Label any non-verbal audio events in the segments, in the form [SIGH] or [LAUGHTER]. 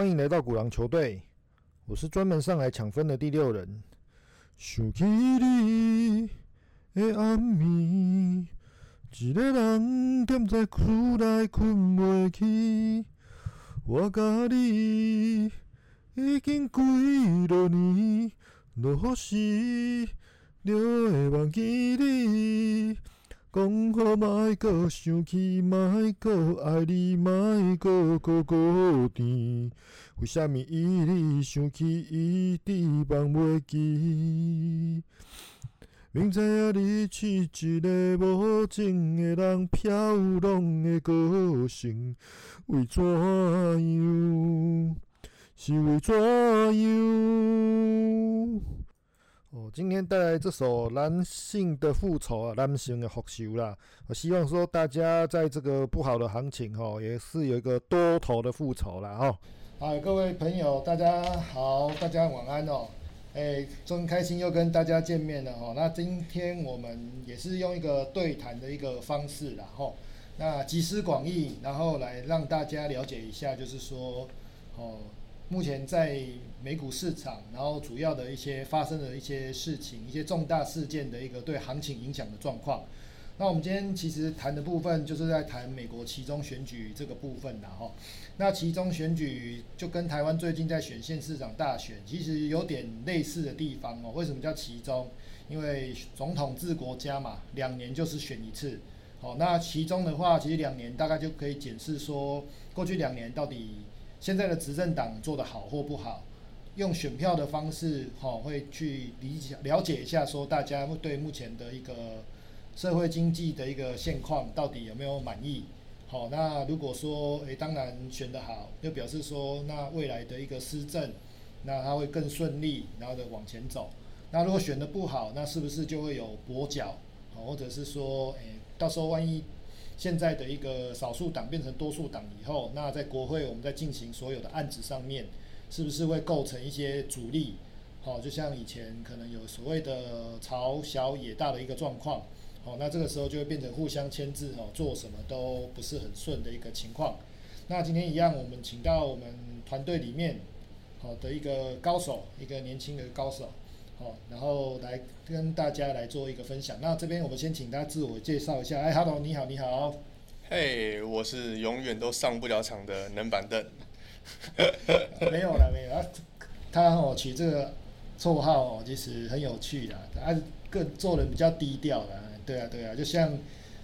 欢迎来到古狼球队，我是专门上来抢分的第六人。想起你的暗暝，一个人踮在厝内困袂去，我甲你已经几多年，若是就会忘记你。讲好莫搁想起，莫搁爱你，莫搁搁搁甜。为虾米伊你想起，伊直忘袂记？明知影你是一个无情的人，飘浪的歌声，为怎样？是为怎样？哦，今天带来这首男性的复仇啊，男性的复仇啦。我希望说大家在这个不好的行情哈，也是有一个多头的复仇啦哈。好，各位朋友，大家好，大家晚安哦。哎，真开心又跟大家见面了哦。那今天我们也是用一个对谈的一个方式啦哈。那集思广益，然后来让大家了解一下，就是说哦。目前在美股市场，然后主要的一些发生的一些事情，一些重大事件的一个对行情影响的状况。那我们今天其实谈的部分，就是在谈美国其中选举这个部分的哈。那其中选举就跟台湾最近在选县市长大选，其实有点类似的地方哦。为什么叫其中？因为总统制国家嘛，两年就是选一次。好，那其中的话，其实两年大概就可以检视说，过去两年到底。现在的执政党做得好或不好，用选票的方式，哈，会去理解了解一下，说大家对目前的一个社会经济的一个现况到底有没有满意？好，那如果说，诶，当然选得好，就表示说，那未来的一个施政，那它会更顺利，然后的往前走。那如果选得不好，那是不是就会有跛脚？好，或者是说，诶，到时候万一。现在的一个少数党变成多数党以后，那在国会我们在进行所有的案子上面，是不是会构成一些阻力？好，就像以前可能有所谓的朝小野大的一个状况，好，那这个时候就会变成互相牵制，哦，做什么都不是很顺的一个情况。那今天一样，我们请到我们团队里面好的一个高手，一个年轻的高手。哦，然后来跟大家来做一个分享。那这边我们先请他自我介绍一下。哎，Hello，你好，你好。嘿，我是永远都上不了场的冷板凳。[LAUGHS] 没有了，没有啊。他哦取这个绰号哦，其实很有趣的。他更做人比较低调的。对啊，对啊，就像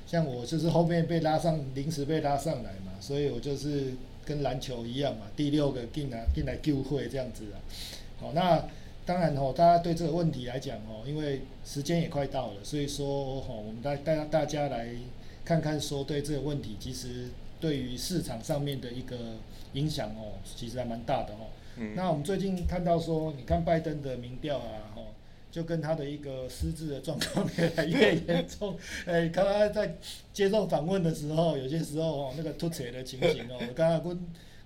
像我就是后面被拉上，临时被拉上来嘛，所以我就是跟篮球一样嘛，第六个进来进来救会这样子啊。好，那。当然哦，大家对这个问题来讲哦，因为时间也快到了，所以说哦，我们带带大家来看看说对这个问题，其实对于市场上面的一个影响哦，其实还蛮大的哦。那我们最近看到说，你看拜登的民调啊，哦，就跟他的一个失智的状况越来越严重。[LAUGHS] 哎，刚刚在接受访问的时候，有些时候哦，那个突扯的情形哦，刚刚跟。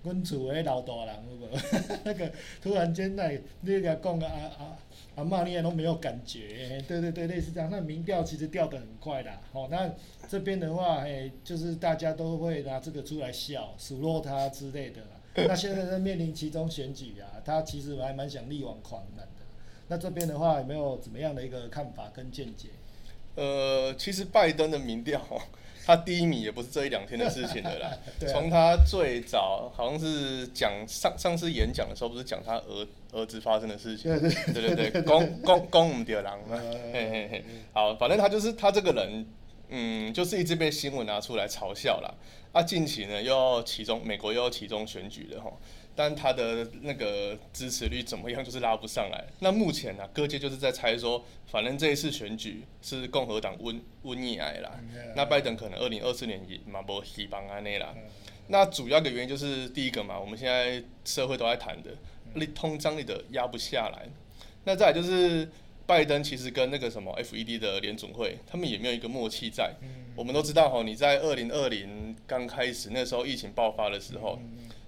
阮厝诶老大人有无？[LAUGHS] 那个突然间那你甲讲个阿阿阿嬷，你也都没有感觉。对对对，类似这样。那民调其实掉得很快啦。好，那这边的话，诶，就是大家都会拿这个出来笑、数落他之类的。那现在在面临其中选举啊，他其实还蛮想力挽狂澜的。那这边的话，有没有怎么样的一个看法跟见解？呃，其实拜登的民调。[LAUGHS] 他第一名也不是这一两天的事情了啦。[LAUGHS] 从他最早好像是讲上上次演讲的时候，不是讲他儿儿子发生的事情。对对对对，公公公唔掉狼嘛。嘿嘿嘿。好，反正他就是他这个人，嗯，就是一直被新闻拿出来嘲笑啦。啊，近期呢又要其中美国又要其中选举了哈。但他的那个支持率怎么样，就是拉不上来。那目前呢，各界就是在猜说，反正这一次选举是共和党温温疫癌啦。那拜登可能二零二四年也嘛不希望安内啦。那主要的原因就是第一个嘛，我们现在社会都在谈的，你通胀率的压不下来。那再来就是拜登其实跟那个什么 FED 的联总会，他们也没有一个默契在。我们都知道哈，你在二零二零刚开始那时候疫情爆发的时候。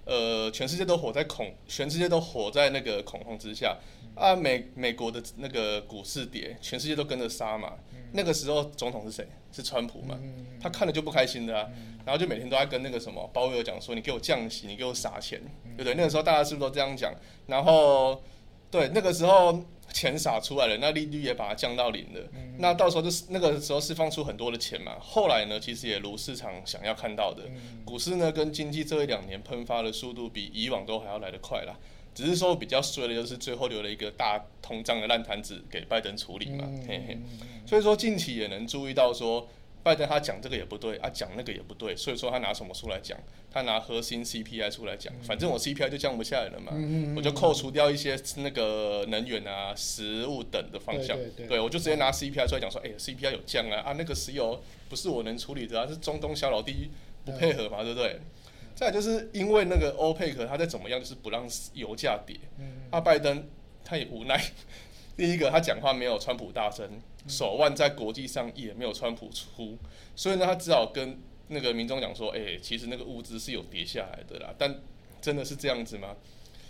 呃，全世界都活在恐，全世界都活在那个恐慌之下啊。美美国的那个股市跌，全世界都跟着杀嘛。那个时候总统是谁？是川普嘛？他看了就不开心的啊。然后就每天都在跟那个什么鲍威尔讲说：“你给我降息，你给我撒钱，对不对？”那个时候大家是不是都这样讲？然后对那个时候钱撒出来了，那利率也把它降到零了。那到时候就是那个时候释放出很多的钱嘛。后来呢，其实也如市场想要看到的，股市呢跟经济这一两年喷发的速度比以往都还要来得快啦。只是说比较衰的就是最后留了一个大通胀的烂摊子给拜登处理嘛。嘿嘿。所以说近期也能注意到说。拜登他讲这个也不对啊，讲那个也不对，所以说他拿什么出来讲？他拿核心 CPI 出来讲，反正我 CPI 就降不下来了嘛，我就扣除掉一些那个能源啊、食物等的方向，对我就直接拿 CPI 出来讲说，哎，CPI 有降啊，啊，那个石油不是我能处理的啊，是中东小老弟不配合嘛，对不对？再就是因为那个欧佩克他在怎么样，就是不让油价跌，啊，拜登他也无奈。[LAUGHS] 第一个，他讲话没有川普大声，手腕在国际上也没有川普粗，所以呢，他只好跟那个民众讲说：“哎，其实那个物资是有跌下来的啦。”但真的是这样子吗？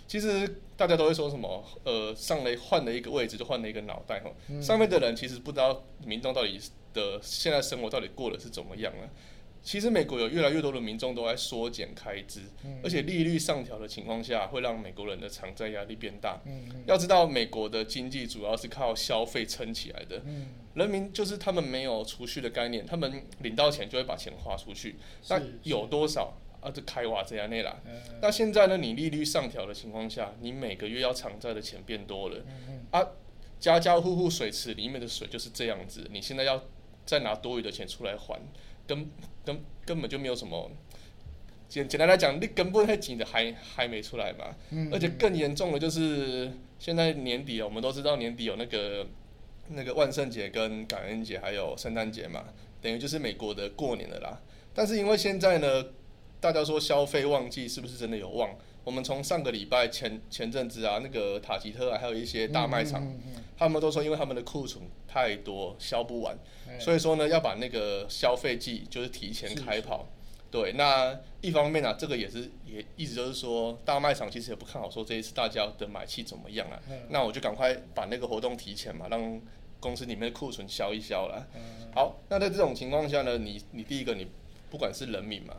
其实大家都会说什么？呃，上来换了一个位置就换了一个脑袋哈。上面的人其实不知道民众到底的现在生活到底过得是怎么样了。其实美国有越来越多的民众都在缩减开支，而且利率上调的情况下，会让美国人的偿债压力变大。要知道，美国的经济主要是靠消费撑起来的，人民就是他们没有储蓄的概念，他们领到钱就会把钱花出去。那有多少啊？这开瓦这样那啦。那现在呢？你利率上调的情况下，你每个月要偿债的钱变多了。啊，家家户户水池里面的水就是这样子，你现在要再拿多余的钱出来还。根根根本就没有什么，简简单来讲，你根本还紧的还还没出来嘛。而且更严重的就是现在年底我们都知道年底有那个那个万圣节跟感恩节还有圣诞节嘛，等于就是美国的过年了啦。但是因为现在呢，大家说消费旺季是不是真的有旺？我们从上个礼拜前前阵子啊，那个塔吉特啊，还有一些大卖场，他们都说因为他们的库存太多，销不完，所以说呢要把那个消费季就是提前开跑。对，那一方面呢，这个也是也一直就是说大卖场其实也不看好说这一次大家的买气怎么样啊。那我就赶快把那个活动提前嘛，让公司里面的库存消一消了。好，那在这种情况下呢，你你第一个你不管是人民嘛，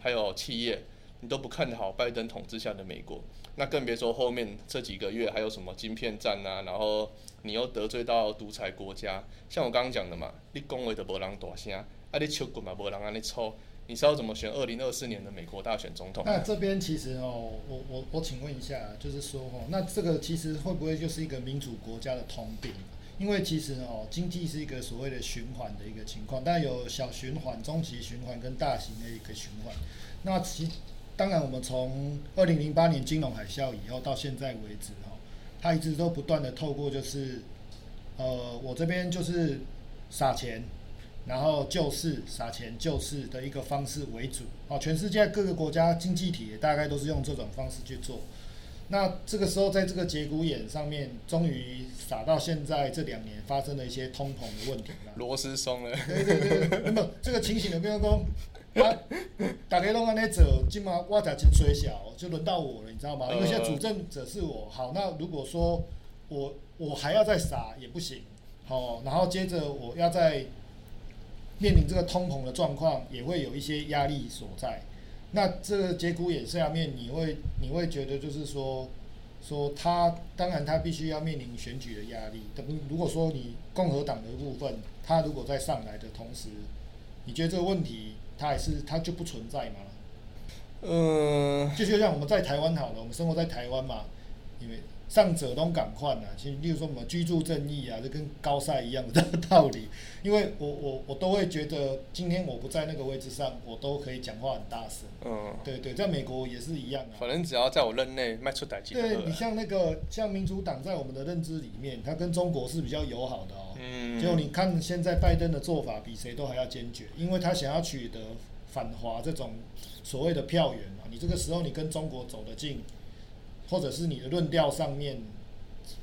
还有企业。你都不看好拜登统治下的美国，那更别说后面这几个月还有什么晶片战啊，然后你又得罪到独裁国家，像我刚刚讲的嘛，你恭维的无人大声，啊你手棍嘛无人安尼抽，你知道怎么选二零二四年的美国大选总统？那这边其实哦，我我我请问一下，就是说哦，那这个其实会不会就是一个民主国家的通病？因为其实哦，经济是一个所谓的循环的一个情况，但有小循环、中期循环跟大型的一个循环，那其。当然，我们从二零零八年金融海啸以后到现在为止，哦，它一直都不断的透过就是，呃，我这边就是撒钱，然后救市，撒钱救市的一个方式为主，哦，全世界各个国家经济体大概都是用这种方式去做。那这个时候，在这个节骨眼上面，终于撒到现在这两年发生了一些通膨的问题了，[LAUGHS] 螺丝松了。对对对，那么这个情形有没有说？[LAUGHS] 啊，大家拢安尼做，今嘛我才真衰小，就轮到我了，你知道吗？因为现在主政者是我。好，那如果说我我还要再傻也不行，好，然后接着我要再面临这个通膨的状况，也会有一些压力所在。那这个节骨眼下面，你会你会觉得就是说说他，当然他必须要面临选举的压力。等如果说你共和党的部分，他如果在上来的同时，你觉得这个问题？它还是它就不存在吗？嗯，就就像我们在台湾好了，我们生活在台湾嘛，因为上者都赶快啊，其实例如说我们居住正义啊，就跟高赛一样的道理。[LAUGHS] 因为我我我都会觉得，今天我不在那个位置上，我都可以讲话很大声。嗯，对对，在美国也是一样啊。反正只要在我任内迈出台阶。对你像那个像民主党在我们的认知里面，它跟中国是比较友好的哦。嗯，结果你看现在拜登的做法比谁都还要坚决，因为他想要取得反华这种所谓的票源嘛。你这个时候你跟中国走得近，或者是你的论调上面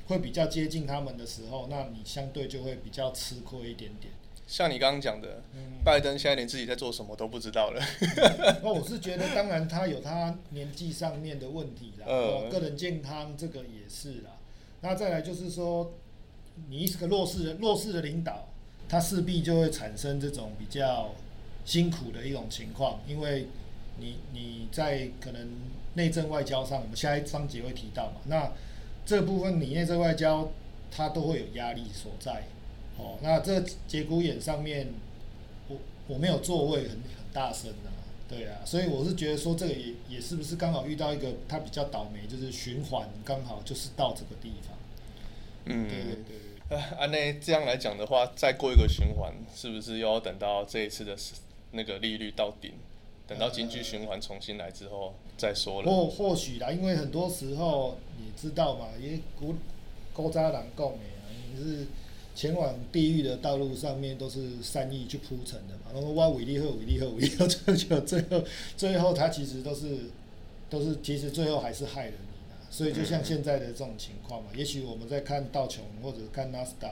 会比较接近他们的时候，那你相对就会比较吃亏一点点。像你刚刚讲的，拜登现在连自己在做什么都不知道了。那我是觉得，当然他有他年纪上面的问题啦，哦，个人健康这个也是啦。那再来就是说，你是个弱势的弱势的领导，他势必就会产生这种比较辛苦的一种情况，因为你你在可能内政外交上，我们下一章节会提到嘛。那这部分你内政外交，它都会有压力所在。哦，那这节骨眼上面，我我没有座位很很大声啊，对啊，所以我是觉得说这个也也是不是刚好遇到一个他比较倒霉，就是循环刚好就是到这个地方。嗯，对对对。按那这样来讲的话，再过一个循环，是不是又要等到这一次的那个利率到顶，等到经济循环重新来之后再说了？或或许啦，因为很多时候你知道嘛，因为古古扎人讲的啊，你是。前往地狱的道路上面都是善意去铺成的嘛，然后挖伟力后伟力后伟力后，最后最后最后他其实都是都是其实最后还是害了你的，所以就像现在的这种情况嘛，也许我们在看道琼或者看纳斯达，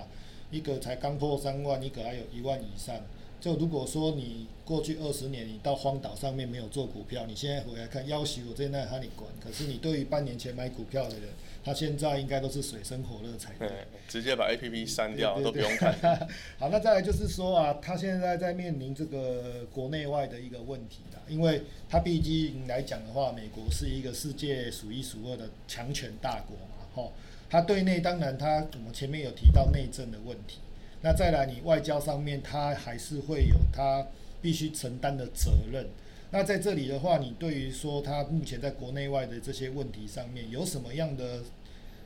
一个才刚破三万，一个还有一万以上。就如果说你过去二十年你到荒岛上面没有做股票，你现在回来看，要挟我在那哈你管，可是你对于半年前买股票的人。他现在应该都是水深火热才对，直接把 A P P 删掉都不用看。[LAUGHS] 好，那再来就是说啊，他现在在面临这个国内外的一个问题啦，因为他毕竟来讲的话，美国是一个世界数一数二的强权大国嘛，吼，他对内当然他我们前面有提到内政的问题，那再来你外交上面，他还是会有他必须承担的责任。那在这里的话，你对于说他目前在国内外的这些问题上面，有什么样的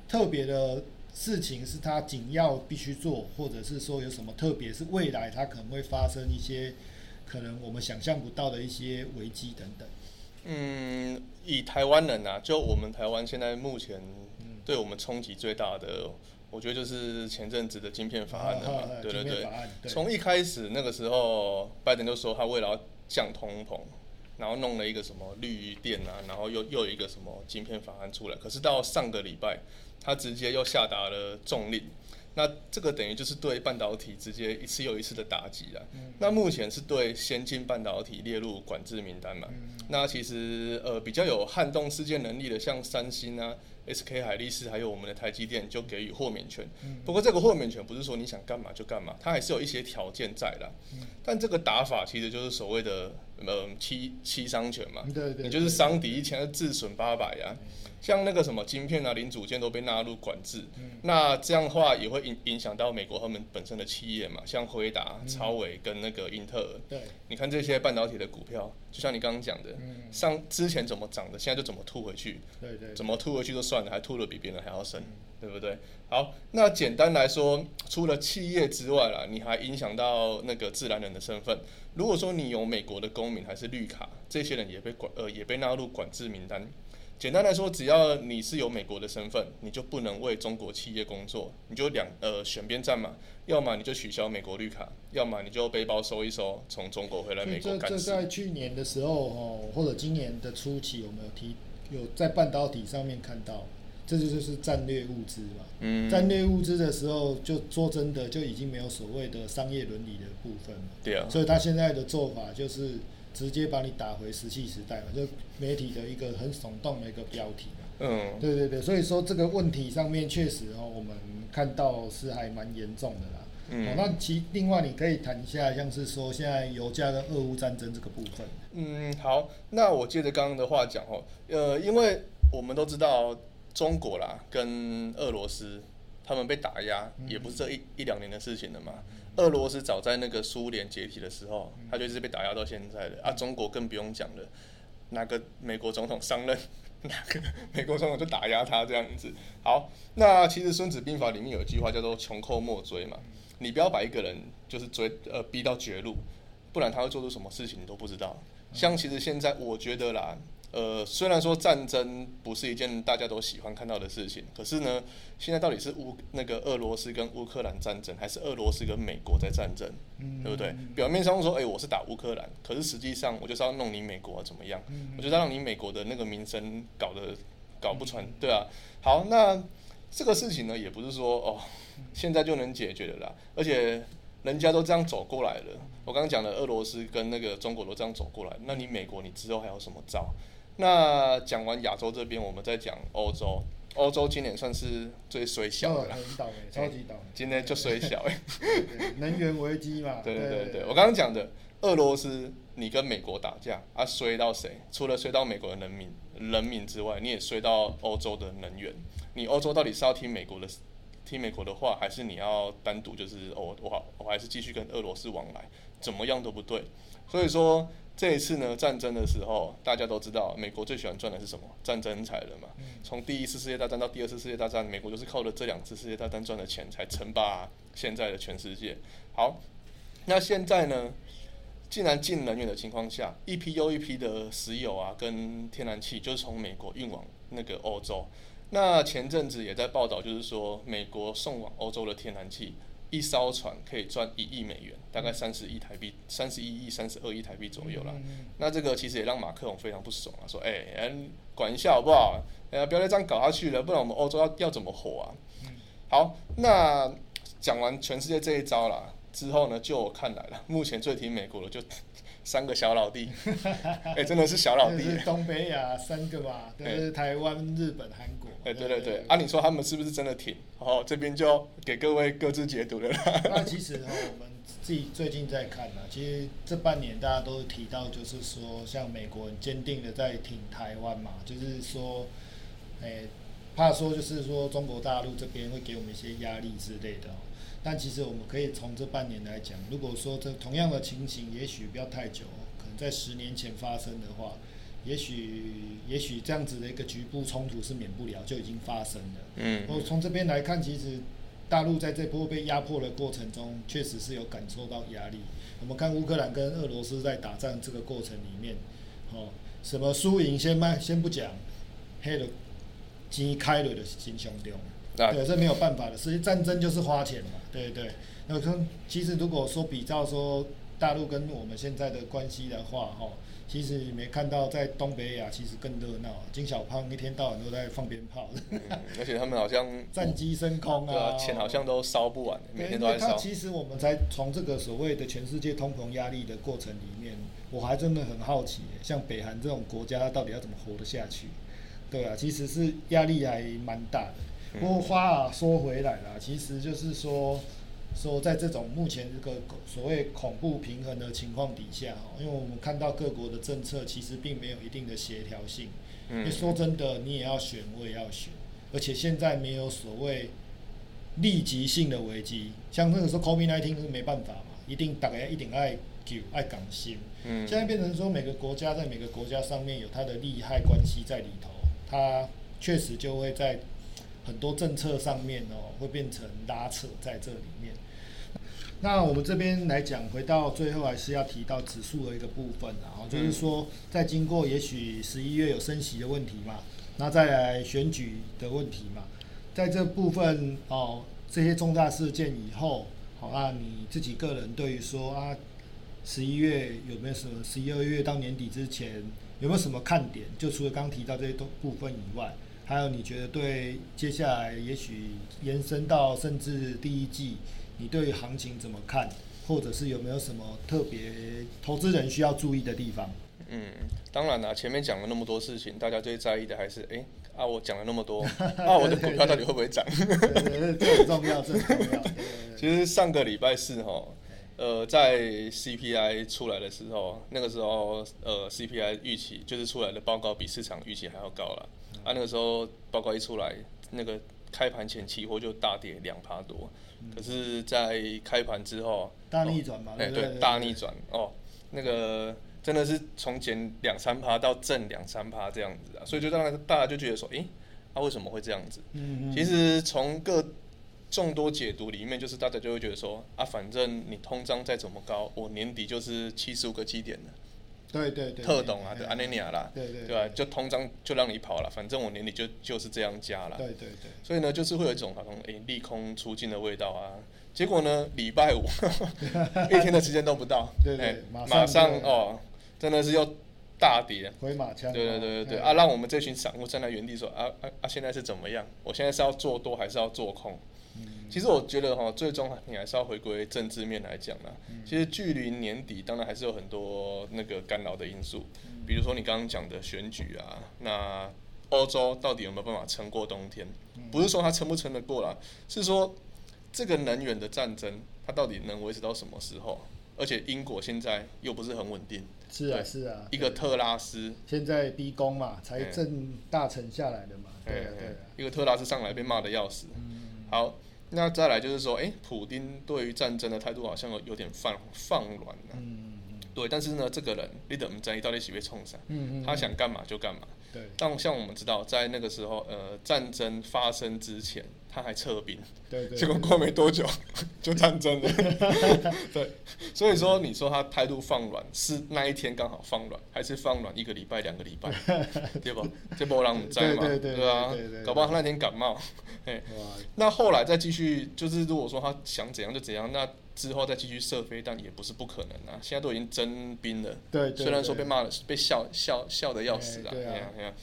特别的事情是他紧要必须做，或者是说有什么特别是未来他可能会发生一些可能我们想象不到的一些危机等等？嗯，以台湾人啊，就我们台湾现在目前对我们冲击最大的，我觉得就是前阵子的晶片法案了嘛，对对对。从一开始那个时候，拜登就说他为了要降通膨。然后弄了一个什么绿电啊，然后又又一个什么晶片法案出来，可是到上个礼拜，他直接又下达了重令，那这个等于就是对半导体直接一次又一次的打击了。那目前是对先进半导体列入管制名单嘛？那其实呃比较有撼动世界能力的，像三星啊。S.K. 海力士还有我们的台积电就给予豁免权，不过这个豁免权不是说你想干嘛就干嘛，它还是有一些条件在的。但这个打法其实就是所谓的嗯七七伤权嘛，你就是伤敌一千，自损八百呀。像那个什么晶片啊、零组件都被纳入管制，那这样的话也会影影响到美国他们本身的企业嘛，像辉达、超伟跟那个英特尔。对，你看这些半导体的股票，就像你刚刚讲的，上之前怎么涨的，现在就怎么吐回去。对对，怎么吐回去就算了，还吐的比别人还要深，对不对？好，那简单来说，除了企业之外啦，你还影响到那个自然人的身份。如果说你有美国的公民还是绿卡，这些人也被管呃也被纳入管制名单。简单来说，只要你是有美国的身份，你就不能为中国企业工作，你就两呃选边站嘛，要么你就取消美国绿卡，要么你就背包收一收，从中国回来美国干这这在去年的时候哦，或者今年的初期，有没有提有在半导体上面看到？这就就是战略物资嘛。嗯。战略物资的时候，就说真的就已经没有所谓的商业伦理的部分了。对啊。所以他现在的做法就是。直接把你打回石器时代嘛，就媒体的一个很耸动的一个标题嘛。嗯，对对对，所以说这个问题上面确实哦，我们看到是还蛮严重的啦。嗯，那其另外你可以谈一下，像是说现在油价跟俄乌战争这个部分。嗯，好，那我接着刚刚的话讲哦，呃，因为我们都知道中国啦跟俄罗斯他们被打压，也不是这一一两年的事情了嘛。俄罗斯早在那个苏联解体的时候，他就是被打压到现在的啊。中国更不用讲了，哪个美国总统上任，[LAUGHS] 哪个 [LAUGHS] 美国总统就打压他这样子。好，那其实《孙子兵法》里面有一句话叫做“穷寇莫追”嘛，你不要把一个人就是追呃逼到绝路，不然他会做出什么事情你都不知道。像其实现在我觉得啦。呃，虽然说战争不是一件大家都喜欢看到的事情，可是呢，现在到底是乌那个俄罗斯跟乌克兰战争，还是俄罗斯跟美国在战争，对不对？表面上说，哎，我是打乌克兰，可是实际上我就是要弄你美国怎么样？我就是要让你美国的那个名声搞得搞不传，对啊。好，那这个事情呢，也不是说哦，现在就能解决的啦。而且人家都这样走过来了，我刚刚讲的俄罗斯跟那个中国都这样走过来，那你美国你之后还有什么招？那讲完亚洲这边，我们再讲欧洲。欧洲今年算是最衰小的了，很倒霉，超级倒霉。今年就衰小哎，能源危机嘛。[LAUGHS] 对对对对，我刚刚讲的俄罗斯，你跟美国打架啊，衰到谁？除了衰到美国的人民人民之外，你也衰到欧洲的能源。你欧洲到底是要听美国的听美国的话，还是你要单独就是哦我好我还是继续跟俄罗斯往来？怎么样都不对。所以说。这一次呢，战争的时候，大家都知道，美国最喜欢赚的是什么？战争财了嘛。从第一次世界大战到第二次世界大战，美国就是靠着这两次世界大战赚的钱，才称霸现在的全世界。好，那现在呢，既然禁能源的情况下，一批又一批的石油啊，跟天然气，就是从美国运往那个欧洲。那前阵子也在报道，就是说，美国送往欧洲的天然气。一艘船可以赚一亿美元，大概三十亿台币，三十一亿、三十二亿台币左右了。那这个其实也让马克龙非常不爽啊，说：“哎，管一下好不好？哎，不要再这样搞下去了，不然我们欧洲要要怎么活啊？”好，那讲完全世界这一招了之后呢，就我看来了，目前最听美国的就。三个小老弟，[LAUGHS] 哎，真的是小老弟。东北亚三个吧，就是台湾、日本、韩国。哎，对对对，啊，你说他们是不是真的挺？哦，这边就给各位各自解读了。那其实哈，我们自己最近在看呢，其实这半年大家都提到，就是说，像美国很坚定的在挺台湾嘛，就是说，哎，怕说就是说中国大陆这边会给我们一些压力之类的。但其实我们可以从这半年来讲，如果说这同样的情形，也许不要太久，可能在十年前发生的话，也许也许这样子的一个局部冲突是免不了就已经发生了。嗯。我从这边来看，其实大陆在这波被压迫的过程中，确实是有感受到压力。我们看乌克兰跟俄罗斯在打仗这个过程里面，哦，什么输赢先卖先不讲，黑的钱开了的心胸中。对，这没有办法的，实际战争就是花钱嘛，对对。那说，其实如果说比较说大陆跟我们现在的关系的话，哈，其实你没看到在东北亚其实更热闹，金小胖一天到晚都在放鞭炮，而且他们好像 [LAUGHS] 战机升空啊，钱好像都烧不完，每天都在烧。其实我们才从这个所谓的全世界通膨压力的过程里面，我还真的很好奇，像北韩这种国家到底要怎么活得下去？对啊，其实是压力还蛮大的。不过话啊说回来啦，其实就是说，说在这种目前这个所谓恐怖平衡的情况底下，哈，因为我们看到各国的政策其实并没有一定的协调性。嗯。说真的，你也要选，我也要选，而且现在没有所谓立即性的危机，像那个时候 COVID-19 是没办法嘛，一定大家一定爱救爱港心。嗯。现在变成说每个国家在每个国家上面有它的利害关系在里头，它确实就会在。很多政策上面哦，会变成拉扯在这里面。那我们这边来讲，回到最后还是要提到指数的一个部分，然后就是说，在经过也许十一月有升息的问题嘛，那再来选举的问题嘛，在这部分哦，这些重大事件以后，好那你自己个人对于说啊，十一月有没有什么？十一二月到年底之前有没有什么看点？就除了刚提到这些都部分以外。还有，你觉得对接下来也许延伸到甚至第一季，你对行情怎么看？或者是有没有什么特别投资人需要注意的地方？嗯，当然啦，前面讲了那么多事情，大家最在意的还是，哎，啊，我讲了那么多，[LAUGHS] 啊，我的股票到底会不会涨？这很重要，这很重要。[LAUGHS] 其实上个礼拜四哈，呃，在 CPI 出来的时候，那个时候，呃，CPI 预期就是出来的报告比市场预期还要高了。啊，那个时候报告一出来，那个开盘前期货就大跌两趴多，可是，在开盘之后大逆转嘛，哎对，大逆转哦，那个真的是从减两三趴到正两三趴这样子啊，所以就让大家就觉得说，诶，他为什么会这样子？嗯嗯。其实从各众多解读里面，就是大家就会觉得说，啊，反正你通胀再怎么高，我年底就是七十五个基点的。对对对，特懂啊，对安尼尼亚啦，对对，对吧？就通胀就让你跑了，反正我年底就就是这样加了。对对对，所以呢，就是会有一种好像诶利空出尽的味道啊。结果呢，礼拜五 [LAUGHS] 一天的时间都不到，对对，马上哦，真的是又大跌，回马枪。对对对对对，啊，让我们这群散户站在原地说啊啊啊，现在是怎么样？我现在是要做多还是要做空？其实我觉得哈，最终你还是要回归政治面来讲啦。其实距离年底，当然还是有很多那个干扰的因素，比如说你刚刚讲的选举啊，那欧洲到底有没有办法撑过冬天？不是说它撑不撑得过啦，是说这个能源的战争，它到底能维持到什么时候？而且英国现在又不是很稳定。是啊，是啊，一个特拉斯现在逼宫嘛，财政大臣下来的嘛，对啊对啊，一个特拉斯上来被骂的要死。好，那再来就是说，哎，普丁对于战争的态度好像有点放放软了。嗯对，但是呢，这个人你怎么在意到底喜被冲上？嗯嗯，他想干嘛就干嘛。对，但像我们知道，在那个时候，呃，战争发生之前。他还撤兵，对对，结果过没多久 [LAUGHS] 就战争了，[LAUGHS] 对，所以说你说他态度放软，是那一天刚好放软，还是放软一个礼拜、两个礼拜，[LAUGHS] 对吧？这波浪在嘛，对啊，搞不好他那天感冒，哎，那后来再继续，就是如果说他想怎样就怎样，那之后再继续射飞但也不是不可能啊。现在都已经征兵了，对，虽然说被骂了，被笑笑笑的要死啊，对啊，对啊。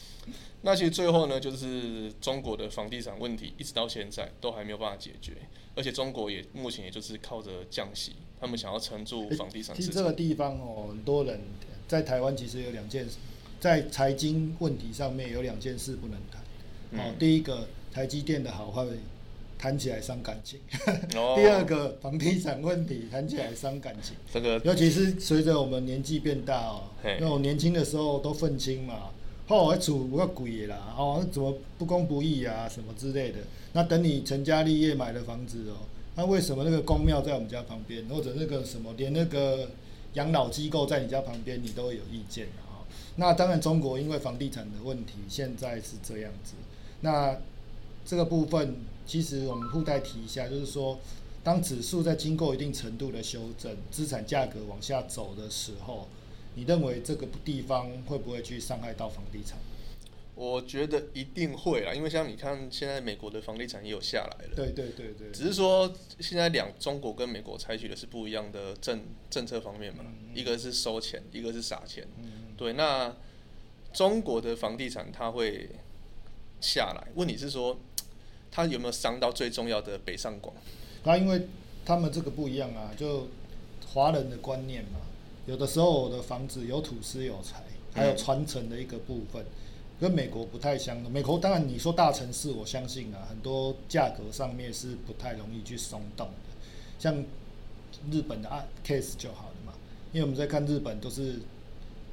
那其实最后呢，就是中国的房地产问题，一直到现在都还没有办法解决，而且中国也目前也就是靠着降息，他们想要撑住房地产市场。其实这个地方哦，很多人在台湾其实有两件事，在财经问题上面有两件事不能谈。哦，第一个台积电的好坏谈起来伤感情，[LAUGHS] 第二个房地产问题谈起来伤感情。这个尤其是随着我们年纪变大哦，那我年轻的时候都愤青嘛。哦，厝不要鬼啦，哦，怎么不公不义啊，什么之类的。那等你成家立业买了房子哦，那为什么那个公庙在我们家旁边，或者那个什么，连那个养老机构在你家旁边，你都会有意见啊？那当然，中国因为房地产的问题，现在是这样子。那这个部分，其实我们附带提一下，就是说，当指数在经过一定程度的修正，资产价格往下走的时候。你认为这个地方会不会去伤害到房地产？我觉得一定会啦，因为像你看，现在美国的房地产也有下来了。对对对对。只是说现在两中国跟美国采取的是不一样的政政策方面嘛，一个是收钱，一个是撒钱。对，那中国的房地产它会下来，问题是说它有没有伤到最重要的北上广？那因为他们这个不一样啊，就华人的观念嘛。有的时候我的房子有土司有财，还有传承的一个部分，跟美国不太相同。美国当然你说大城市，我相信啊，很多价格上面是不太容易去松动的。像日本的啊 case 就好了嘛，因为我们在看日本都是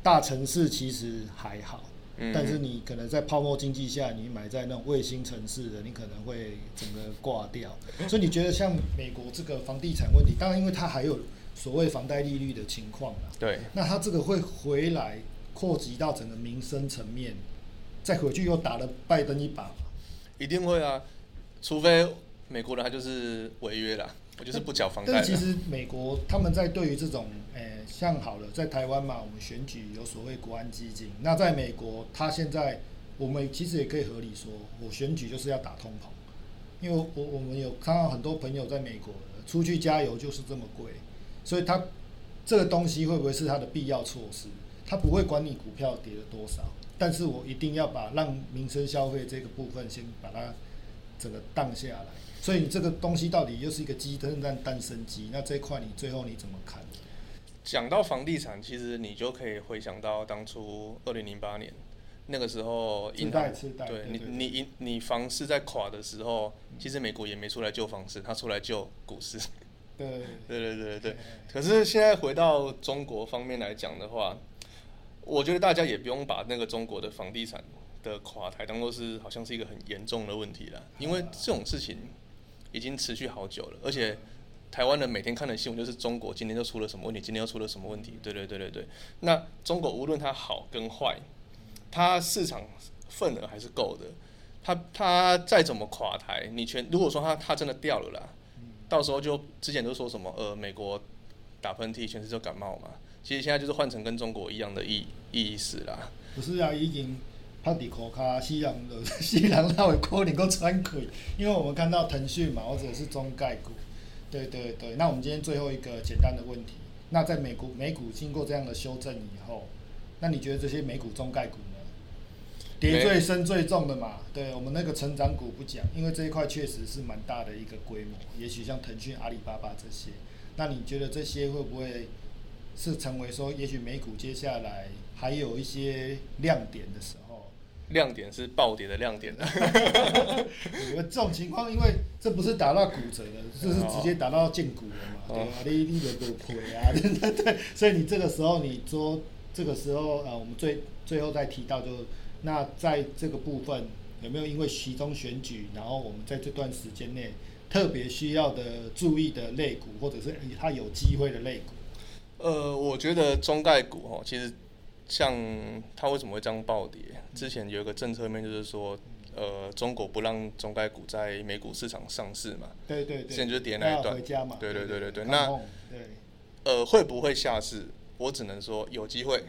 大城市，其实还好，但是你可能在泡沫经济下，你买在那种卫星城市的，你可能会整个挂掉。所以你觉得像美国这个房地产问题，当然因为它还有。所谓房贷利率的情况啊，对，那它这个会回来扩及到整个民生层面，再回去又打了拜登一把，一定会啊，除非美国人他就是违约了，我就是不缴房贷。但其实美国他们在对于这种，诶，像好了，在台湾嘛，我们选举有所谓国安基金，那在美国，他现在我们其实也可以合理说，我选举就是要打通膨，因为我我们有看到很多朋友在美国出去加油就是这么贵。所以它这个东西会不会是它的必要措施？它不会管你股票跌了多少，但是我一定要把让民生消费这个部分先把它整个荡下来。所以你这个东西到底又是一个鸡蛋蛋诞生鸡？那这一块你最后你怎么看？讲到房地产，其实你就可以回想到当初二零零八年那个时候，银行对你你你你房市在垮的时候，其实美国也没出来救房市，他出来救股市。对 [LAUGHS] 对对对对，可是现在回到中国方面来讲的话，我觉得大家也不用把那个中国的房地产的垮台当做是好像是一个很严重的问题了，因为这种事情已经持续好久了，而且台湾人每天看的新闻就是中国今天又出了什么问题，今天又出了什么问题，对对对对对。那中国无论它好跟坏，它市场份额还是够的，它它再怎么垮台，你全如果说它它真的掉了啦。到时候就之前都说什么呃美国打喷嚏，全世界感冒嘛。其实现在就是换成跟中国一样的意意思啦。不是啊，已经趴底可卡西洋的 [LAUGHS] 西洋那会可能够喘气，因为我们看到腾讯嘛，或者是中概股。对对对，那我们今天最后一个简单的问题，那在美股美股经过这样的修正以后，那你觉得这些美股中概股呢？跌最深最重的嘛。对我们那个成长股不讲，因为这一块确实是蛮大的一个规模。也许像腾讯、阿里巴巴这些，那你觉得这些会不会是成为说，也许美股接下来还有一些亮点的时候？亮点是暴跌的亮点。[LAUGHS] 因为这种情况，因为这不是打到骨折的，这是直接打到胫骨了嘛，对吧？你你有个腿啊，[LAUGHS] 对对对。所以你这个时候，你说这个时候，呃，我们最最后再提到，就那在这个部分有没有因为其中选举，然后我们在这段时间内特别需要的注意的类股，或者是它有机会的类股？呃，我觉得中概股哦，其实像它为什么会这样暴跌？之前有一个政策面就是说，呃，中国不让中概股在美股市场上市嘛。对对对。现在就是跌那一段。对对对对对。那，对。呃，会不会下市？我只能说有机会。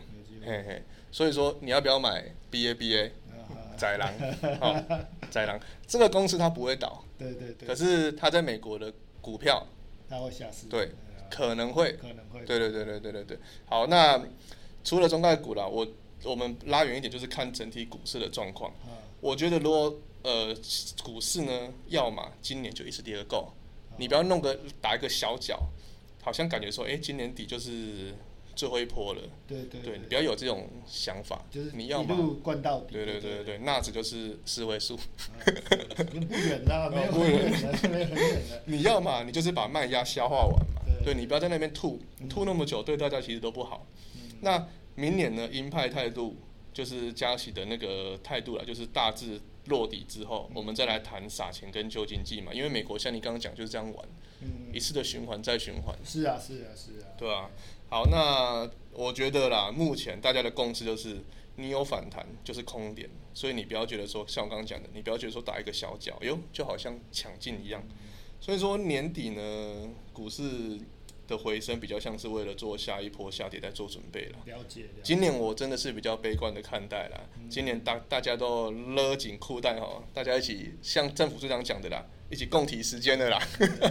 嘿嘿。所以说，你要不要买 BABA？宰狼。[LAUGHS] 宰狼。这个公司它不会倒。对对对。可是它在美国的股票。它会下市。对。可能会。可能会。对对对对对对对。好，那除了中概股啦，我。我们拉远一点，就是看整体股市的状况。我觉得如果呃股市呢，要么今年就一次跌个够，你不要弄个打一个小脚，好像感觉说，哎，今年底就是最后一波了。对对。对你不要有这种想法。就是你要一路灌到底。对对对对对，那只就是四位数。不远啦，[LAUGHS] 没有很远的，[LAUGHS] 没有很远的。你要嘛，你就是把卖压消化完嘛。对。你不要在那边吐吐那么久，对大家其实都不好。那。明年呢，鹰派态度就是加息的那个态度了，就是大致落底之后，我们再来谈撒钱跟救经济嘛。因为美国像你刚刚讲就是这样玩，一次的循环再循环。是啊，是啊，是啊。对啊。好，那我觉得啦，目前大家的共识就是，你有反弹就是空点，所以你不要觉得说像我刚刚讲的，你不要觉得说打一个小脚，哟，就好像抢进一样。所以说年底呢，股市。的回升比较像是为了做下一波下跌在做准备了。了解。今年我真的是比较悲观的看待了。今年大大家都勒紧裤带哈，大家一起像政府队长讲的啦，一起共体时间的啦。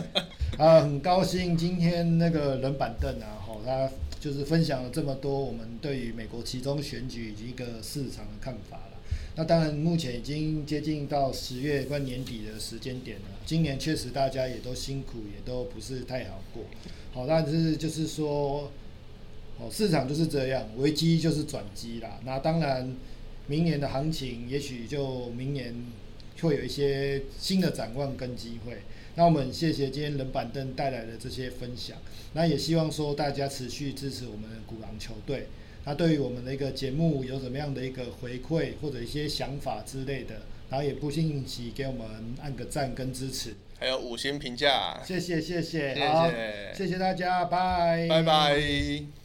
[LAUGHS] 啊，很高兴今天那个冷板凳啊，哈，他就是分享了这么多我们对于美国其中选举以及一个市场的看法了。那当然，目前已经接近到十月关年底的时间点了。今年确实大家也都辛苦，也都不是太好过。好，但是就是说，哦，市场就是这样，危机就是转机啦。那当然，明年的行情也许就明年会有一些新的展望跟机会。那我们谢谢今天冷板凳带来的这些分享。那也希望说大家持续支持我们的古狼球队。那对于我们的一个节目有什么样的一个回馈或者一些想法之类的，然后也不吝惜给我们按个赞跟支持。还有五星评价，谢谢谢谢，好，谢谢大家，拜拜拜。